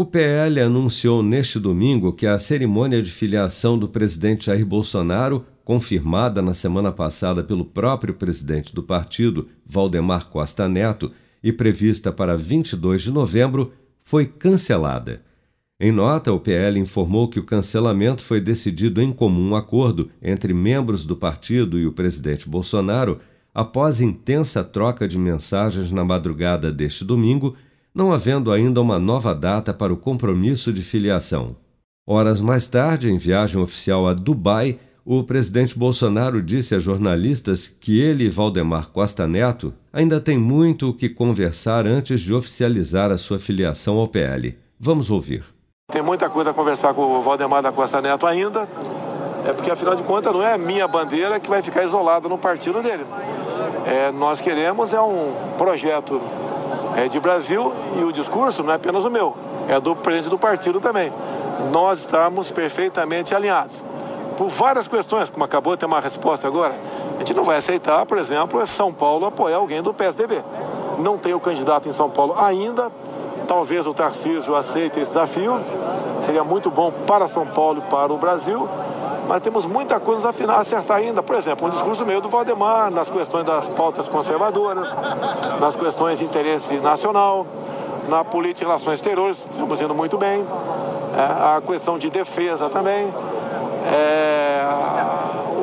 O PL anunciou neste domingo que a cerimônia de filiação do presidente Jair Bolsonaro, confirmada na semana passada pelo próprio presidente do partido, Valdemar Costa Neto, e prevista para 22 de novembro, foi cancelada. Em nota, o PL informou que o cancelamento foi decidido em comum acordo entre membros do partido e o presidente Bolsonaro após intensa troca de mensagens na madrugada deste domingo não havendo ainda uma nova data para o compromisso de filiação. Horas mais tarde, em viagem oficial a Dubai, o presidente Bolsonaro disse a jornalistas que ele e Valdemar Costa Neto ainda têm muito o que conversar antes de oficializar a sua filiação ao PL. Vamos ouvir. Tem muita coisa a conversar com o Valdemar da Costa Neto ainda, é porque afinal de contas não é a minha bandeira que vai ficar isolada no partido dele. É, nós queremos é um projeto é de Brasil e o discurso não é apenas o meu, é do presidente do partido também. Nós estamos perfeitamente alinhados. Por várias questões, como acabou de ter uma resposta agora, a gente não vai aceitar, por exemplo, São Paulo apoiar alguém do PSDB. Não tem o candidato em São Paulo ainda, talvez o Tarcísio aceite esse desafio, seria muito bom para São Paulo e para o Brasil, mas temos muita coisa a acertar ainda. Por exemplo, um discurso meio do Valdemar nas questões das pautas conservadoras, nas questões de interesse nacional, na política de relações exteriores, estamos indo muito bem, é, a questão de defesa também. É,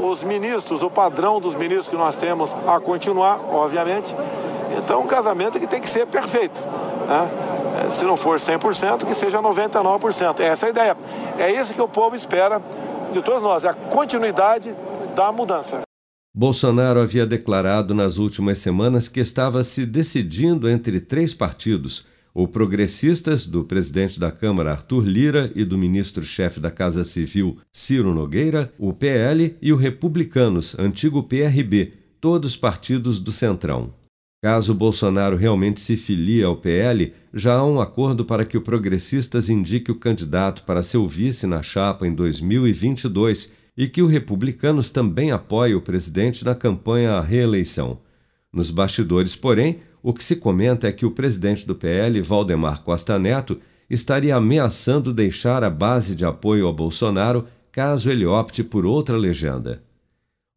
os ministros, o padrão dos ministros que nós temos a continuar, obviamente. Então, um casamento que tem que ser perfeito. Né? É, se não for 100%, que seja 99%. Essa é a ideia. É isso que o povo espera de todos nós, é a continuidade da mudança. Bolsonaro havia declarado nas últimas semanas que estava se decidindo entre três partidos: o Progressistas, do presidente da Câmara Arthur Lira e do ministro-chefe da Casa Civil Ciro Nogueira, o PL e o Republicanos, antigo PRB, todos partidos do Centrão. Caso Bolsonaro realmente se filie ao PL, já há um acordo para que o Progressistas indique o candidato para seu vice na chapa em 2022 e que o Republicanos também apoie o presidente na campanha à reeleição. Nos bastidores, porém, o que se comenta é que o presidente do PL, Valdemar Costa Neto, estaria ameaçando deixar a base de apoio a Bolsonaro caso ele opte por outra legenda.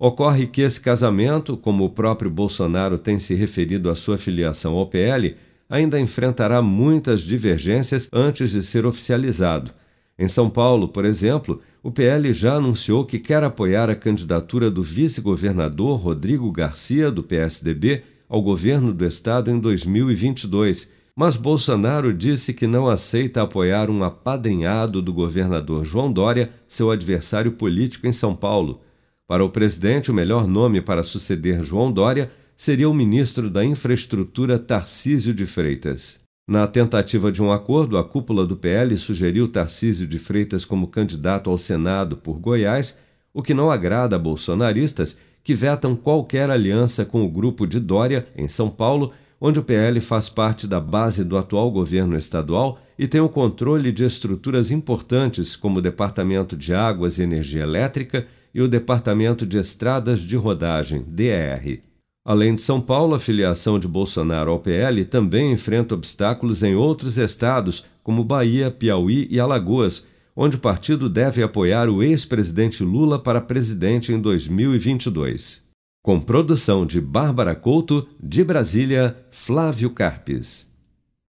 Ocorre que esse casamento, como o próprio Bolsonaro tem se referido à sua filiação ao PL, ainda enfrentará muitas divergências antes de ser oficializado. Em São Paulo, por exemplo, o PL já anunciou que quer apoiar a candidatura do vice-governador Rodrigo Garcia, do PSDB, ao governo do estado em 2022, mas Bolsonaro disse que não aceita apoiar um apadrinhado do governador João Dória, seu adversário político em São Paulo. Para o presidente, o melhor nome para suceder João Dória seria o ministro da Infraestrutura Tarcísio de Freitas. Na tentativa de um acordo, a cúpula do PL sugeriu Tarcísio de Freitas como candidato ao Senado por Goiás, o que não agrada a bolsonaristas que vetam qualquer aliança com o grupo de Dória, em São Paulo, onde o PL faz parte da base do atual governo estadual e tem o controle de estruturas importantes como o Departamento de Águas e Energia Elétrica e o Departamento de Estradas de Rodagem, DER. Além de São Paulo, a filiação de Bolsonaro ao PL também enfrenta obstáculos em outros estados, como Bahia, Piauí e Alagoas, onde o partido deve apoiar o ex-presidente Lula para presidente em 2022. Com produção de Bárbara Couto, de Brasília, Flávio Carpes.